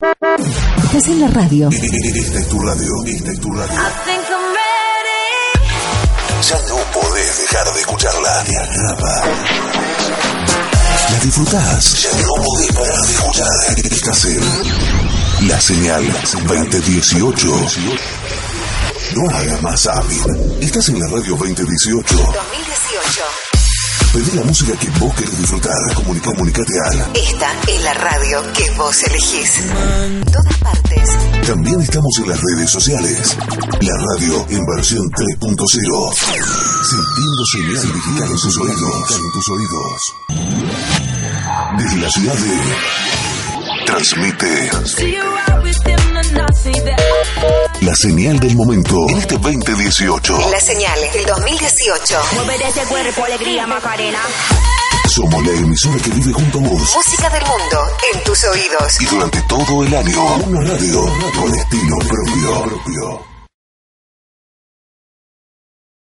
Estás en la radio. Esta es tu radio. Esta es tu radio. Ya no podés dejar de escucharla. Te atrapa. La disfrutás. Ya no podés parar de escuchar. Estás en La Señal 2018. No haga más hábil. Estás en la radio 2018. 2018. Pedí la música que vos querés disfrutar. Comunica, comunicate al. Esta es la radio que vos elegís. Todas partes. También estamos en las redes sociales. La radio en versión 3.0. Sintiendo señal digital en tus oídos. En tus oídos. Desde la ciudad de. Transmite. La señal del momento en este 2018. La señal del 2018. Mueve ese cuerpo, alegría, Macarena. Somos la emisora que vive junto a vos. Música del mundo en tus oídos. Y durante todo el año, una radio con estilo propio. propio.